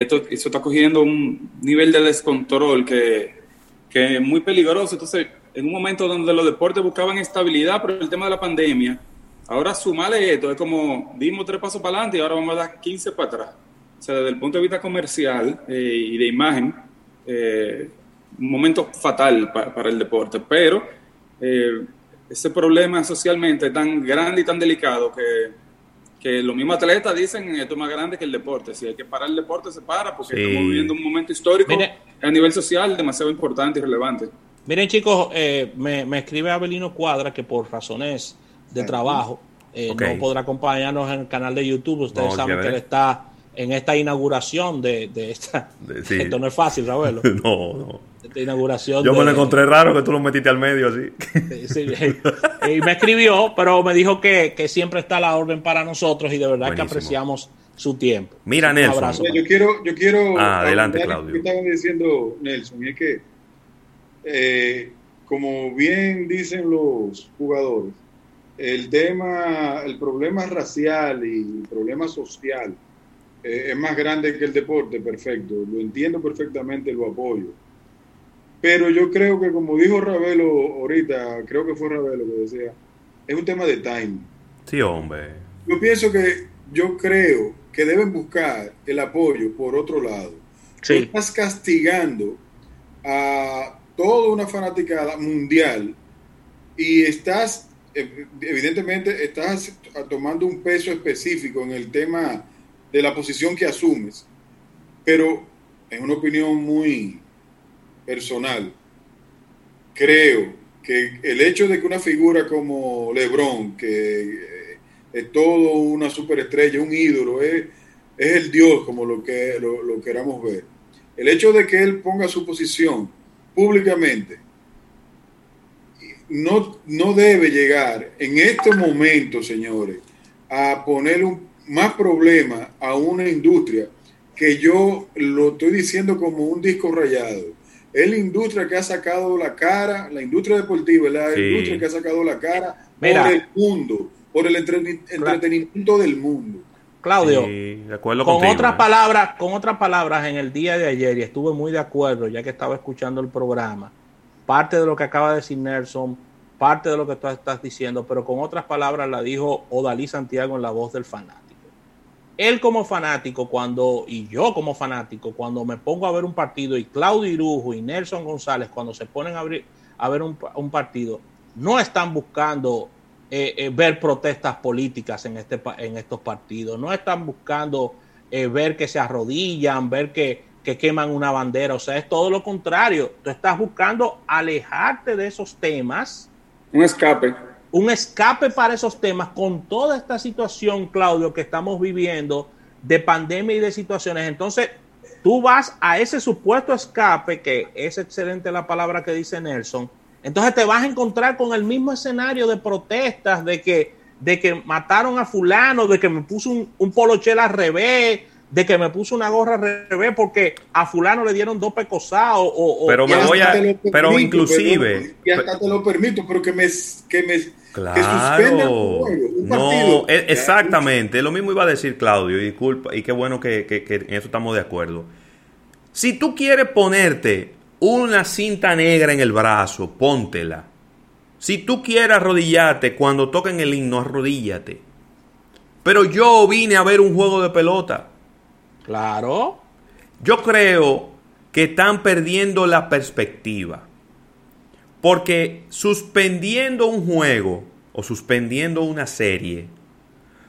esto, está cogiendo un nivel de descontrol que, que es muy peligroso. Entonces, en un momento donde los deportes buscaban estabilidad por el tema de la pandemia, ahora sumarle esto, es como dimos tres pasos para adelante y ahora vamos a dar 15 para atrás. O sea, desde el punto de vista comercial eh, y de imagen, eh, un momento fatal para el deporte, pero eh, ese problema socialmente es tan grande y tan delicado que que los mismos atletas dicen esto es más grande que el deporte. Si hay que parar el deporte, se para, porque estamos viviendo un momento histórico a nivel social demasiado importante y relevante. Miren, chicos, eh, me, escribe Abelino Cuadra que por razones de trabajo eh, no podrá acompañarnos en el canal de YouTube. Ustedes saben que él está en esta inauguración de, esta. Esto no es fácil, Raúl. no, no. Esta inauguración. Yo me lo encontré raro que tú lo metiste al medio así. y me escribió, pero me dijo que, siempre está la orden para nosotros y de verdad que apreciamos su tiempo. Mira, Nelson. yo quiero. Yo quiero ah, adelante, Claudio. Que estaban diciendo, Nelson, y es que, eh, como bien dicen los jugadores, el tema, el problema racial y el problema social eh, es más grande que el deporte, perfecto, lo entiendo perfectamente, lo apoyo. Pero yo creo que, como dijo Ravelo ahorita, creo que fue Ravelo que decía, es un tema de time. Sí, hombre. Yo pienso que, yo creo que deben buscar el apoyo por otro lado. Sí. estás castigando a toda una fanaticada mundial y estás, evidentemente, estás tomando un peso específico en el tema de la posición que asumes, pero en una opinión muy personal, creo que el hecho de que una figura como Lebron, que es todo una superestrella, un ídolo, es, es el Dios como lo que lo, queramos ver. El hecho de que él ponga su posición públicamente no, no debe llegar en este momento, señores, a poner un más problema a una industria que yo lo estoy diciendo como un disco rayado. Es la industria que ha sacado la cara, la industria deportiva, es la industria que ha sacado la cara por el mundo, por el entretenimiento del mundo. Claudio, con otras palabras, con otras palabras, en el día de ayer, y estuve muy de acuerdo, ya que estaba escuchando el programa, parte de lo que acaba de decir Nelson, parte de lo que tú estás diciendo, pero con otras palabras la dijo Odalí Santiago en la voz del fanático él como fanático, cuando, y yo como fanático, cuando me pongo a ver un partido, y Claudio Irujo y Nelson González, cuando se ponen a, a ver un, partido, no están buscando eh, eh, ver protestas políticas en, este, en estos partidos, no están buscando eh, ver que se arrodillan, ver que, que queman una bandera, o sea, es todo lo contrario, tú estás buscando alejarte de esos temas. Un escape un escape para esos temas con toda esta situación, Claudio, que estamos viviendo de pandemia y de situaciones. Entonces, tú vas a ese supuesto escape, que es excelente la palabra que dice Nelson, entonces te vas a encontrar con el mismo escenario de protestas, de que, de que mataron a fulano, de que me puso un, un polochel al revés, de que me puso una gorra al revés porque a fulano le dieron dos pecosados o, pero me voy a pero inclusive y hasta te lo permito pero que me que me claro. no e, exactamente. Lo mismo iba a decir Claudio y disculpa y qué bueno que, que, que en eso estamos de acuerdo. Si tú quieres ponerte una cinta negra en el brazo póntela. Si tú quieres arrodillarte cuando toquen el himno arrodíllate. Pero yo vine a ver un juego de pelota. Claro. Yo creo que están perdiendo la perspectiva. Porque suspendiendo un juego o suspendiendo una serie,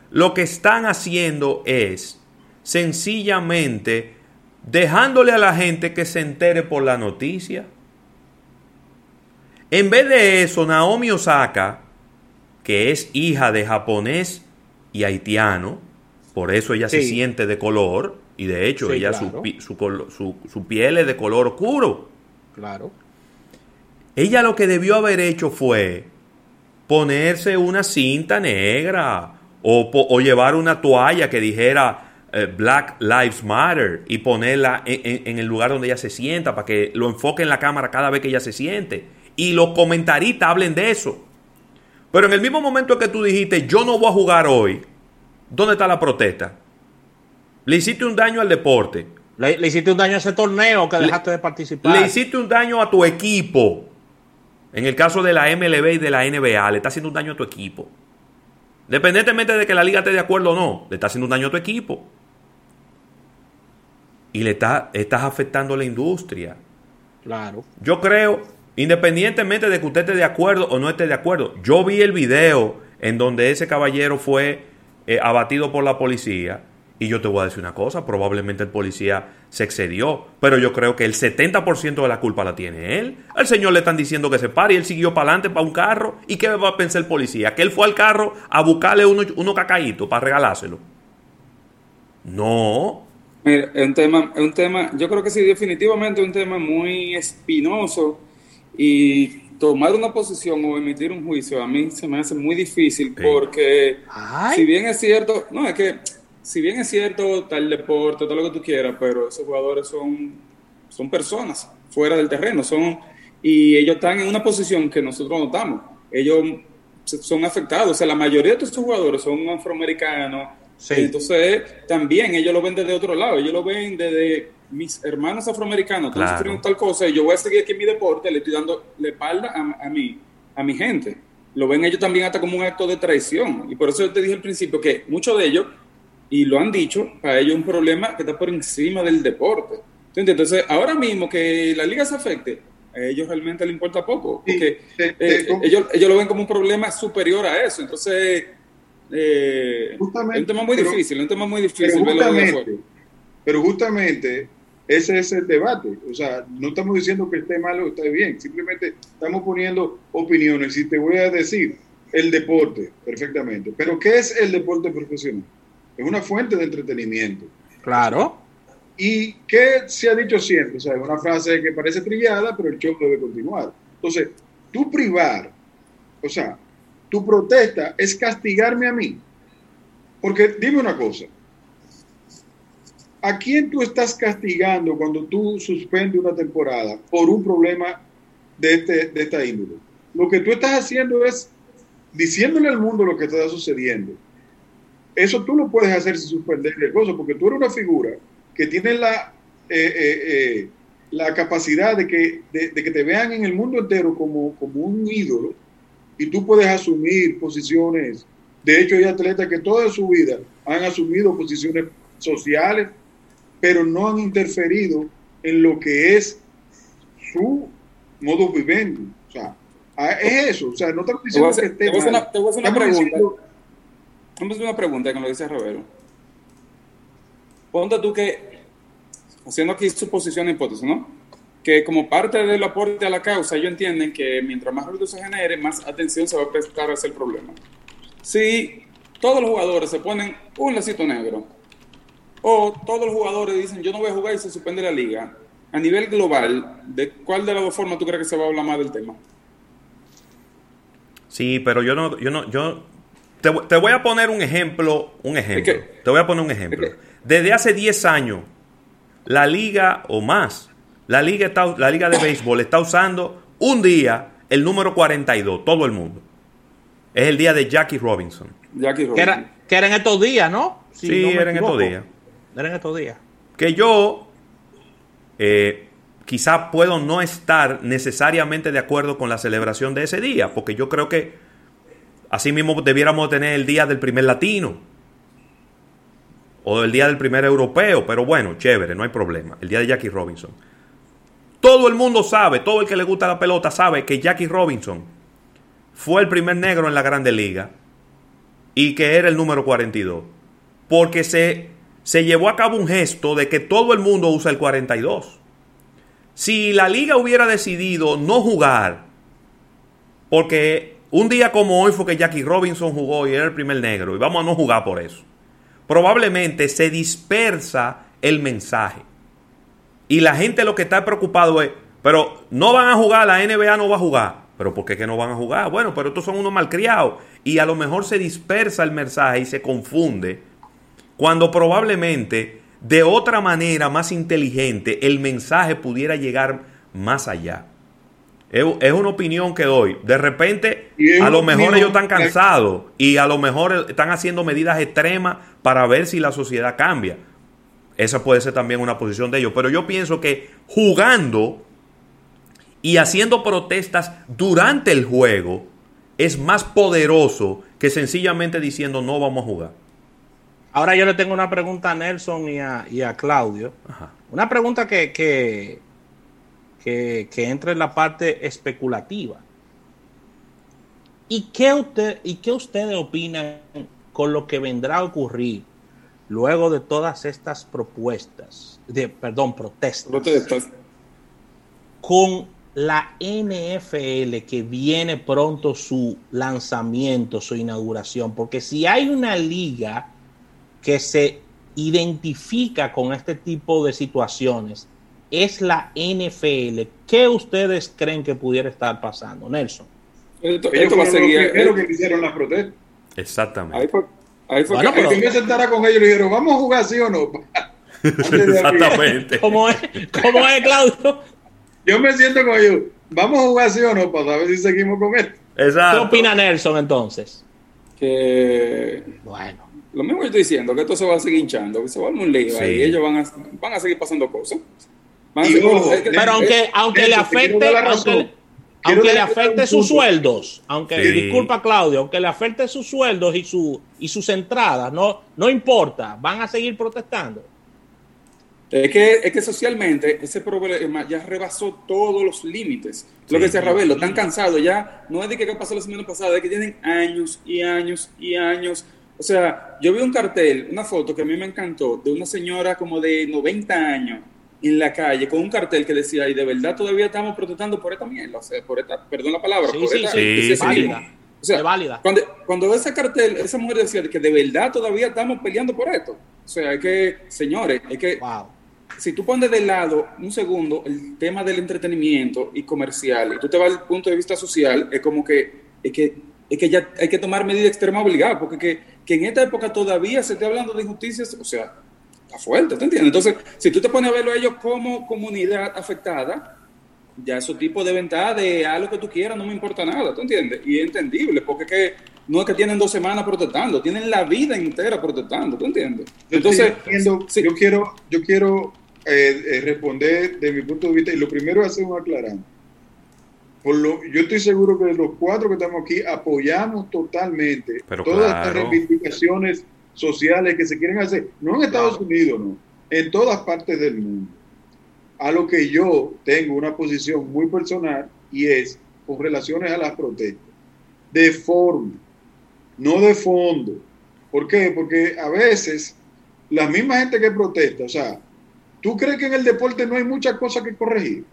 lo que están haciendo es sencillamente dejándole a la gente que se entere por la noticia. En vez de eso, Naomi Osaka, que es hija de japonés y haitiano, por eso ella se siente de color, y de hecho, ella su, su, su, piel es de color oscuro. Claro. Ella lo que debió haber hecho fue ponerse una cinta negra o, o llevar una toalla que dijera eh, Black Lives Matter y ponerla en, en, el lugar donde ella se sienta para que lo enfoque en la cámara cada vez que ella se siente. Y los comentaristas hablen de eso. Pero en el mismo momento que tú dijiste, yo no voy a jugar hoy, ¿dónde está la protesta? Le hiciste un daño al deporte. Le, hiciste un daño a ese torneo que dejaste de participar. Le hiciste un daño a tu equipo. En el caso de la MLB y de la NBA, le está haciendo un daño a tu equipo. Independientemente de que la liga esté de acuerdo o no, le está haciendo un daño a tu equipo. Y le está, estás afectando a la industria. Claro. Yo creo, independientemente de que usted esté de acuerdo o no esté de acuerdo, yo vi el video en donde ese caballero fue eh, abatido por la policía y yo te voy a decir una cosa, probablemente el policía se excedió, pero yo creo que el 70% de la culpa la tiene él. Al señor le están diciendo que se pare y él siguió para adelante para un carro. ¿Y qué va a pensar el policía? Que él fue al carro a buscarle uno, uno cacaíto para regalárselo. No. Mira, es un tema, es un tema, yo creo que sí, definitivamente es un tema muy espinoso y tomar una posición o emitir un juicio a mí se me hace muy difícil porque si bien es cierto, no, es que si bien es cierto, tal deporte, todo lo que tú quieras, pero esos jugadores son, son personas fuera del terreno, son y ellos están en una posición que nosotros notamos. Ellos son afectados, o sea, la mayoría de estos jugadores son afroamericanos. Entonces, también ellos lo ven desde otro lado, ellos lo ven desde mis hermanos afroamericanos están sufriendo tal cosa y yo voy a seguir aquí en mi deporte, le estoy dando la espalda a, a, mí, a mi gente. Lo ven ellos también hasta como un acto de traición. Y por eso yo te dije al principio que muchos de ellos y lo han dicho, para ellos es un problema que está por encima del deporte. Entonces, ahora mismo que la liga se afecte, a ellos realmente les importa poco, porque eh, ellos, ellos, lo ven como un problema superior a eso. Entonces, eh, es un tema muy difícil, es un tema muy difícil. Pero justamente, pero justamente ese es el debate. O sea, no estamos diciendo que esté mal o esté bien, simplemente estamos poniendo opiniones. Y te voy a decir, el deporte, perfectamente. Pero ¿qué es el deporte profesional? Es una fuente de entretenimiento. Claro. ¿Y qué se ha dicho siempre? O sea, es una frase que parece trillada, pero el show debe continuar. Entonces, tú privar, o sea, tu protesta es castigarme a mí. Porque dime una cosa, ¿a quién tú estás castigando cuando tú suspendes una temporada por un problema de, este, de esta índole? Lo que tú estás haciendo es diciéndole al mundo lo que está sucediendo eso tú lo puedes hacer sin suspender el gozo, porque tú eres una figura que tiene la, eh, eh, eh, la capacidad de que, de, que te vean en el mundo entero como, como un ídolo y tú puedes asumir posiciones. De hecho, hay atletas que toda su vida han asumido posiciones sociales, pero no han interferido en lo que es su modo vivendi. O sea, es eso. O sea, no estamos diciendo que esté mal. Te voy a hacer una pregunta. Vamos una pregunta con lo dice Roberto. Ponte tú que, haciendo aquí suposición e hipótesis, ¿no? Que como parte del aporte a la causa, ellos entienden que mientras más ruido se genere, más atención se va a prestar a ese problema. Si todos los jugadores se ponen un lacito negro, o todos los jugadores dicen yo no voy a jugar y se suspende la liga, a nivel global, ¿de cuál de las dos formas tú crees que se va a hablar más del tema? Sí, pero yo no, yo no, yo te, voy a poner un ejemplo, un ejemplo. te voy a poner un ejemplo. Desde hace 10 años, la liga o más, la liga, está, la liga de béisbol está usando un día el número 42, todo el mundo. Es el día de Jackie Robinson. Jackie Robinson. Que, era, en estos días, ¿no? sí, era en estos días. Era en estos días. Que yo eh, quizá puedo no estar necesariamente de acuerdo con la celebración de ese día, porque yo creo que Así mismo debiéramos tener el día del primer latino. O el día del primer europeo. Pero bueno, chévere, no hay problema. El día de Jackie Robinson. Todo el mundo sabe, todo el que le gusta la pelota sabe que Jackie Robinson fue el primer negro en la Grande Liga y que era el número 42. Porque se, se llevó a cabo un gesto de que todo el mundo usa el 42. Si la liga hubiera decidido no jugar, porque un día como hoy fue que Jackie Robinson jugó y era el primer negro y vamos a no jugar por eso. Probablemente se dispersa el mensaje. Y la gente lo que está preocupado es, pero no van a jugar, la NBA no va a jugar. Pero ¿por qué que no van a jugar? Bueno, pero estos son unos malcriados. Y a lo mejor se dispersa el mensaje y se confunde. Cuando probablemente de otra manera más inteligente el mensaje pudiera llegar más allá. Es, una opinión que doy. De repente, a lo mejor ellos están cansados y a lo mejor están haciendo medidas extremas para ver si la sociedad cambia. esa puede ser también una posición de ellos. Pero yo pienso que jugando y haciendo protestas durante el juego es más poderoso que sencillamente diciendo no vamos a jugar. Ahora yo le tengo una pregunta a Nelson y a, Claudio. Una pregunta que, que, que, que, entra en la parte especulativa. ¿Y qué, usted, ¿Y qué ustedes opinan con lo que vendrá a ocurrir luego de todas estas propuestas, de, perdón, protestas? protestas. Con la NFL que viene pronto su lanzamiento, su inauguración, porque si hay una liga que se identifica con este tipo de situaciones, es la NFL. ¿Qué ustedes creen que pudiera estar pasando, Nelson? Esto, va a seguir. Es lo que hicieron las protestas. Exactamente. Ahí fue, ahí fue bueno, que, pero, me sentara con ellos y dijeron, vamos a jugar sí o no. Exactamente. ¿Cómo es, ¿Cómo es, Claudio? Yo me siento con ellos. Vamos a jugar sí o no para ver si seguimos con esto. Exacto. ¿Qué opina Nelson entonces? Que. Bueno. Lo mismo que estoy diciendo, que esto se va a seguir hinchando, que se va a un lío y ellos van a, van a seguir pasando cosas. Pero aunque, aunque le afecte, aunque, le afecte sus sueldos, aunque, disculpa Claudio, aunque le afecte sus sueldos y, su, y sus entradas, no, no importa, van a seguir protestando. Es que, es que socialmente ese problema ya rebasó todos los límites. Lo que decía Ravelo, están cansados ya. No es de que pasó la semana pasada, es que tienen años y años y años. O sea, yo vi un cartel, una foto que a mí me encantó, de una señora como de 90 años en la calle con un cartel que decía, y de verdad todavía estamos protestando por esta mierda, o sea, por esta, perdón la palabra, por esta, sí, válida. O sea, válida. Cuando, cuando ese cartel, esa mujer decía que de verdad todavía estamos peleando por esto. O sea, es que, señores, es que wow si tú pones de lado un segundo el tema del entretenimiento y comercial y tú te vas al punto de vista social, es como que es que, es que ya hay que tomar medidas extremas obligadas, porque que, que en esta época todavía se esté hablando de injusticias, o sea, está fuerte, ¿te entiendes? Entonces, si tú te pones a verlo a ellos como comunidad afectada, ya esos tipos de ventaja de haz lo que tú quieras, no me importa nada, ¿tú entiendes? Y es entendible, porque que no es que tienen dos semanas protestando, tienen la vida entera protestando, ¿tú entiendes? Entonces, yo quiero, yo quiero eh, eh, responder de mi punto de vista y lo primero es hacer un aclarante. Por lo, yo estoy seguro que los cuatro que estamos aquí apoyamos totalmente todas estas reivindicaciones sociales que se quieren hacer, no en Estados Unidos, no, en todas partes del mundo. A lo que yo tengo una posición muy personal y es con relaciones a las protestas, de forma, no de fondo. ¿Por qué? Porque a veces la misma gente que protesta, o sea, ¿Tú crees que en el deporte no hay muchas cosas que corregir?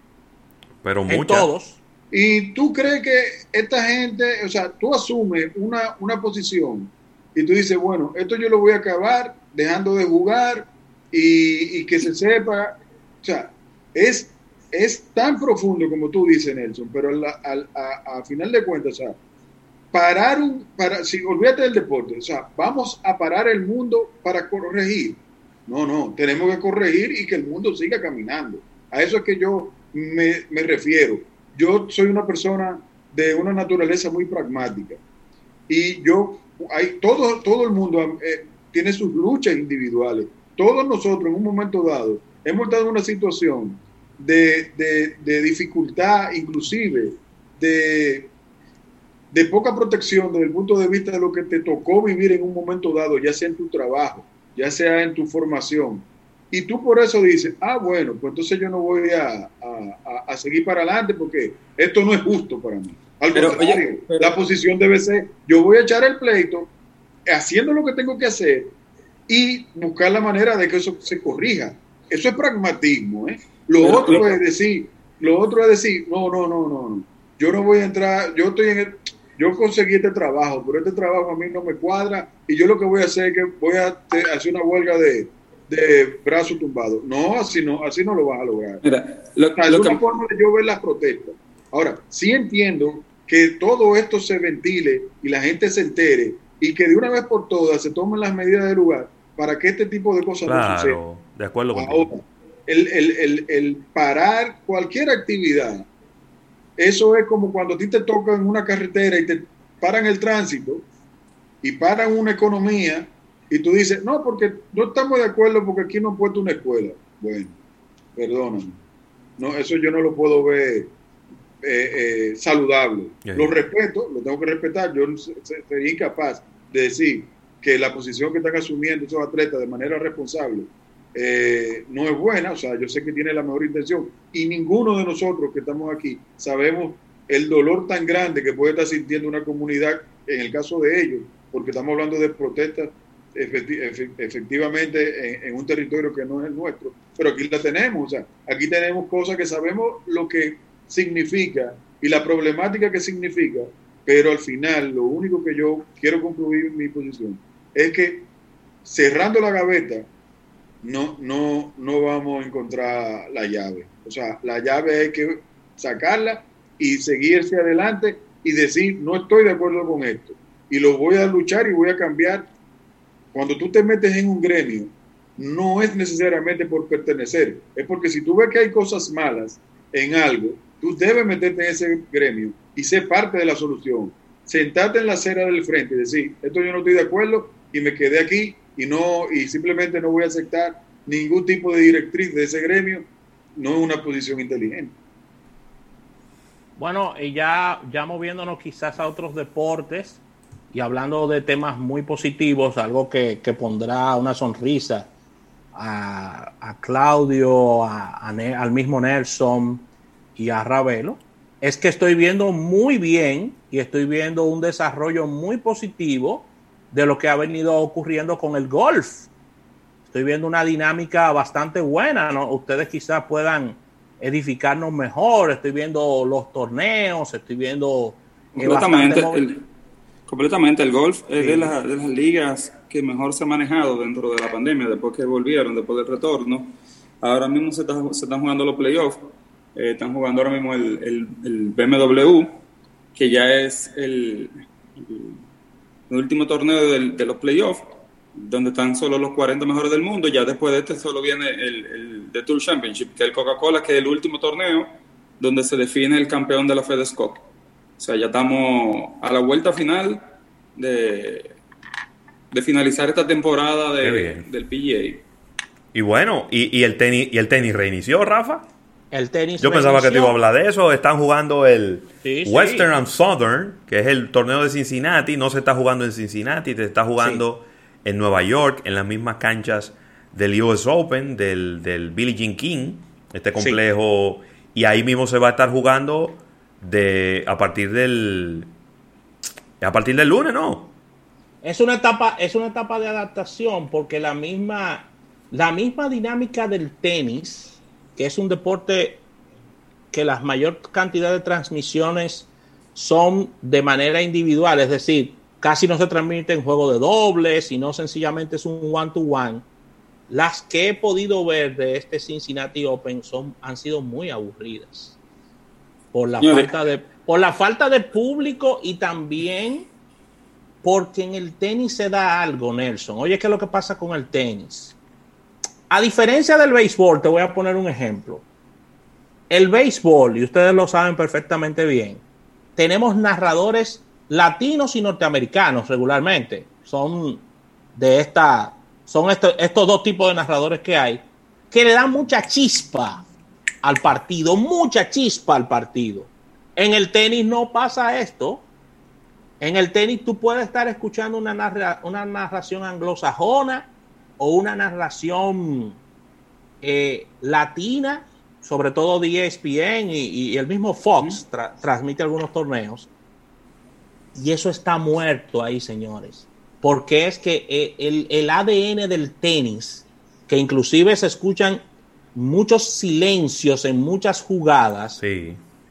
Pero muchas. todos. Y tú crees que esta gente, o sea, tú asumes una, una posición y tú dices, bueno, esto yo lo voy a acabar dejando de jugar y, que se sepa. O sea, es, es tan profundo como tú dices, Nelson, pero a, final de cuentas, o sea, parar un, para, si olvídate del deporte, o sea, vamos a parar el mundo para corregir no, no, tenemos que corregir y que el mundo siga caminando. A eso es que yo me, refiero. Yo soy una persona de una naturaleza muy pragmática y yo, hay, todo, todo el mundo eh, tiene sus luchas individuales. Todos nosotros en un momento dado hemos estado en una situación de, de dificultad, inclusive de, de poca protección desde el punto de vista de lo que te tocó vivir en un momento dado, ya sea en tu trabajo, ya sea en tu formación, y tú por eso dices, ah, bueno, pues entonces yo no voy a, a, seguir para adelante porque esto no es justo para mí. Al contrario, la posición debe ser, yo voy a echar el pleito haciendo lo que tengo que hacer y buscar la manera de que eso se corrija. Eso es pragmatismo. ¿eh? Lo otro es decir, lo otro es decir, no, no, no, no, yo no voy a entrar, yo estoy en el, yo conseguí este trabajo, pero este trabajo a mí no me cuadra y yo lo que voy a hacer es que voy a hacer una huelga de, de brazo tumbado. No, así no, así no lo vas a lograr. Mira, es una forma de yo ver las protestas. Ahora, sí entiendo que todo esto se ventile y la gente se entere y que de una vez por todas se tomen las medidas del lugar para que este tipo de cosas no sucedan. De acuerdo con Ahora, el, el, el parar cualquier actividad eso es como cuando a ti te tocan una carretera y te paran el tránsito y paran una economía y tú dices, no, porque no estamos de acuerdo porque aquí no han puesto una escuela. Bueno, perdóname. No, eso yo no lo puedo ver eh, eh, saludable. Lo respeto, lo tengo que respetar. Yo sería incapaz de decir que la posición que están asumiendo esos atletas de manera responsable eh, no es buena. O sea, yo sé que tiene la mejor intención y ninguno de nosotros que estamos aquí sabemos el dolor tan grande que puede estar sintiendo una comunidad en el caso de ellos, porque estamos hablando de protestas efectivamente en, un territorio que no es el nuestro, pero aquí la tenemos, o sea, aquí tenemos cosas que sabemos lo que significa y la problemática que significa, pero al final lo único que yo quiero concluir en mi posición es que cerrando la gaveta no, no, no vamos a encontrar la llave. O sea, la llave hay que sacarla y seguirse adelante y decir, no estoy de acuerdo con esto. Y lo voy a luchar y voy a cambiar. Cuando tú te metes en un gremio, no es necesariamente por pertenecer, es porque si tú ves que hay cosas malas en algo, tú debes meterte en ese gremio y ser parte de la solución. Sentarte en la acera del frente y decir, esto yo no estoy de acuerdo y me quedé aquí y no y simplemente no voy a aceptar ningún tipo de directriz de ese gremio, no es una posición inteligente. Bueno, y ya, ya moviéndonos quizás a otros deportes y hablando de temas muy positivos, algo que, pondrá una sonrisa a, Claudio, al mismo Nelson y a Ravelo, es que estoy viendo muy bien y estoy viendo un desarrollo muy positivo de lo que ha venido ocurriendo con el golf. Estoy viendo una dinámica bastante buena, ¿no? Ustedes quizás puedan edificarnos mejor. Estoy viendo los torneos, estoy viendo. Eh, completamente, el, completamente. El golf es de, las ligas que mejor se ha manejado dentro de la pandemia, después que volvieron, después del retorno. Ahora mismo se, se están jugando los playoffs. Eh, están jugando ahora mismo el, el, BMW, que ya es el, último torneo de los playoffs donde están solo los 40 mejores del mundo. Ya después de este solo viene el, el Tour Championship, que es el Coca-Cola, que es el último torneo donde se define el campeón de la FedEx Cup. O sea, ya estamos a la vuelta final de, de finalizar esta temporada de, del PGA. Y bueno, ¿y, el tenis, ¿y el tenis reinició, Rafa? El tenis Yo pensaba que te iba a hablar de eso. Están jugando el Western and Southern, que es el torneo de Cincinnati. No se está jugando en Cincinnati, te está jugando en Nueva York, en las mismas canchas del US Open, del, del Billie Jean King, este complejo, y ahí mismo se va a estar jugando de a partir del a partir del lunes, ¿no? Es una etapa, es una etapa de adaptación porque la misma, la misma dinámica del tenis, que es un deporte que la mayor cantidad de transmisiones son de manera individual, es decir, casi no se transmite en juego de dobles, sino sencillamente es un one-to-one. Las que he podido ver de este Cincinnati Open son, han sido muy aburridas por la, falta de, por la falta de público y también porque en el tenis se da algo, Nelson. Oye, ¿qué es lo que pasa con el tenis? A diferencia del béisbol, te voy a poner un ejemplo. El béisbol, y ustedes lo saben perfectamente bien, tenemos narradores latinos y norteamericanos regularmente. Son de esta, son estos, estos dos tipos de narradores que hay, que le dan mucha chispa al partido, mucha chispa al partido. En el tenis no pasa esto. En el tenis tú puedes estar escuchando una, una narración anglosajona o una narración eh, latina, sobre todo de ESPN y, el mismo Fox transmite algunos torneos y eso está muerto ahí, señores. Porque es que eh, el, ADN del tenis, que inclusive se escuchan muchos silencios en muchas jugadas,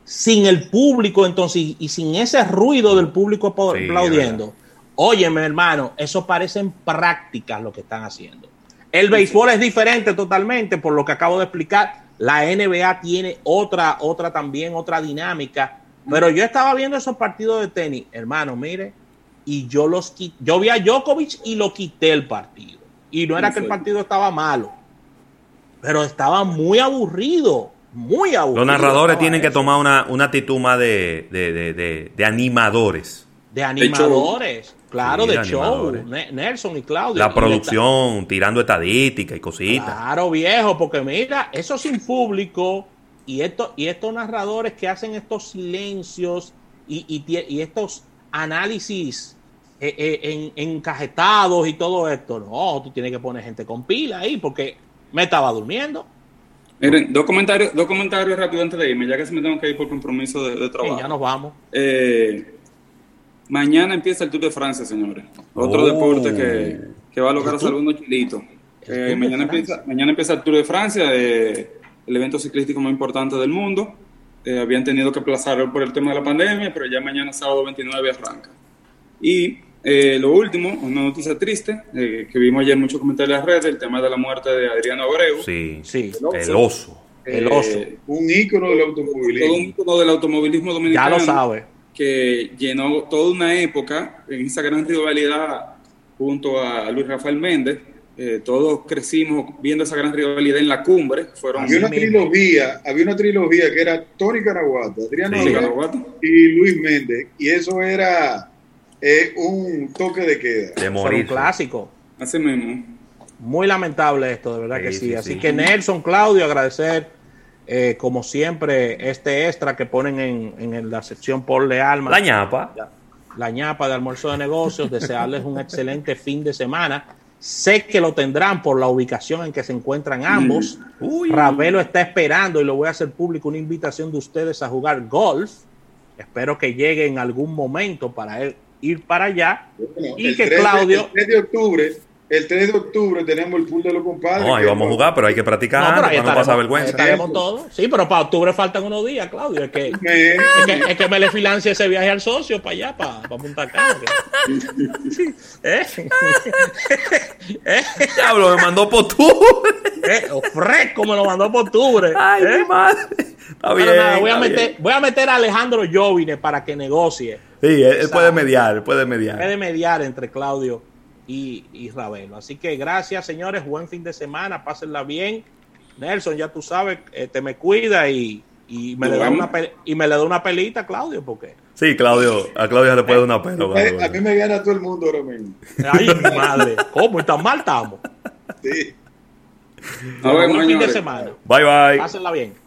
sin el público entonces y sin ese ruido del público aplaudiendo. Óyeme, hermano, eso parecen prácticas lo que están haciendo. El béisbol es diferente totalmente por lo que acabo de explicar. La NBA tiene otra, otra también, otra dinámica pero yo estaba viendo esos partidos de tenis, hermano, mire, y yo los. Yo vi a Djokovic y lo quité el partido. Y no era que el partido estaba malo, pero estaba muy aburrido. Muy aburrido. Los narradores tienen que tomar una, una actitud más de, de, de, de, animadores. De animadores. Claro, de show, Nelson y Claudio. La producción, tirando estadística y cositas. Claro, viejo, porque mira, eso sin público y, esto, y estos narradores que hacen estos silencios y, y, estos análisis eh, eh, en, encajetados y todo esto, no, tú tienes que poner gente con pila ahí porque me estaba durmiendo. Miren, dos comentarios, dos comentarios rápido antes de irme, ya que se me tengo que ir por compromiso de, trabajo. ya nos vamos. Eh, Mañana empieza el Tour de Francia, señores. Otro oh. deporte que, va a lograr algunos chilitos. Eh, mañana, empieza, mañana empieza el Tour de Francia, eh, el evento ciclístico más importante del mundo. Eh, habían tenido que aplazarlo por el tema de la pandemia, pero ya mañana, sábado 29, arranca. Y lo último, una noticia triste, que vimos ayer muchos comentarios en las redes, el tema de la muerte de Adriano Abreu. Sí, sí. El oso. El oso. un ícono del automovilismo. un ícono del automovilismo dominicano. Ya lo sabe que llenó toda una época en esa gran rivalidad junto a Luis Rafael Méndez. Eh, todos crecimos viendo esa gran rivalidad en la cumbre. Fueron había una trilogía, había una trilogía que era Tony Caraguata, Adriano y Luis Méndez, y eso era eh, un toque de queda. De morir. un clásico. Así mismo. Muy lamentable esto, de verdad que sí. Así que Nelson, Claudio, agradecer eh, como siempre, este extra que ponen en, la sección por Alma. La ñapa. La, ñapa de almuerzo de negocios. Desearles un excelente fin de semana. Sé que lo tendrán por la ubicación en que se encuentran ambos. Mm. Ravelo está esperando y lo voy a hacer público una invitación de ustedes a jugar golf. Espero que llegue en algún momento para él ir para allá. y que Claudio. El de octubre el 3 de octubre tenemos el pool de los compadres. No, ahí vamos a jugar, pero hay que practicar no, para no pasar vergüenza. Estaremos todos. Sí, pero para octubre faltan unos días, Claudio. Es que, es que, me le financia ese viaje al socio para allá, para, para Punta Cana. ¿Eh? ¿Eh? Diablo, me mandó por octubre. ¿Eh? Fresco me lo mandó por octubre. Ay, mi ¿Eh? madre. Está bien, nada, voy, a meter, voy a meter a Alejandro Jovine para que negocie. Sí, él, puede mediar, puede mediar. Puede mediar entre Claudio y, y Ravelo. Así que gracias, señores. Buen fin de semana. Pásenla bien. Nelson, ya tú sabes, eh, te me cuida y, y me, le da una y me le da una pelita Claudio, porque Sí, Claudio, a Claudio le puede dar una pela. A mí me gana todo el mundo ahora mismo. Ay, mi madre, ¿cómo? ¿Tan mal estamos? Sí. buen fin de semana. Bye, bye. Pásenla bien.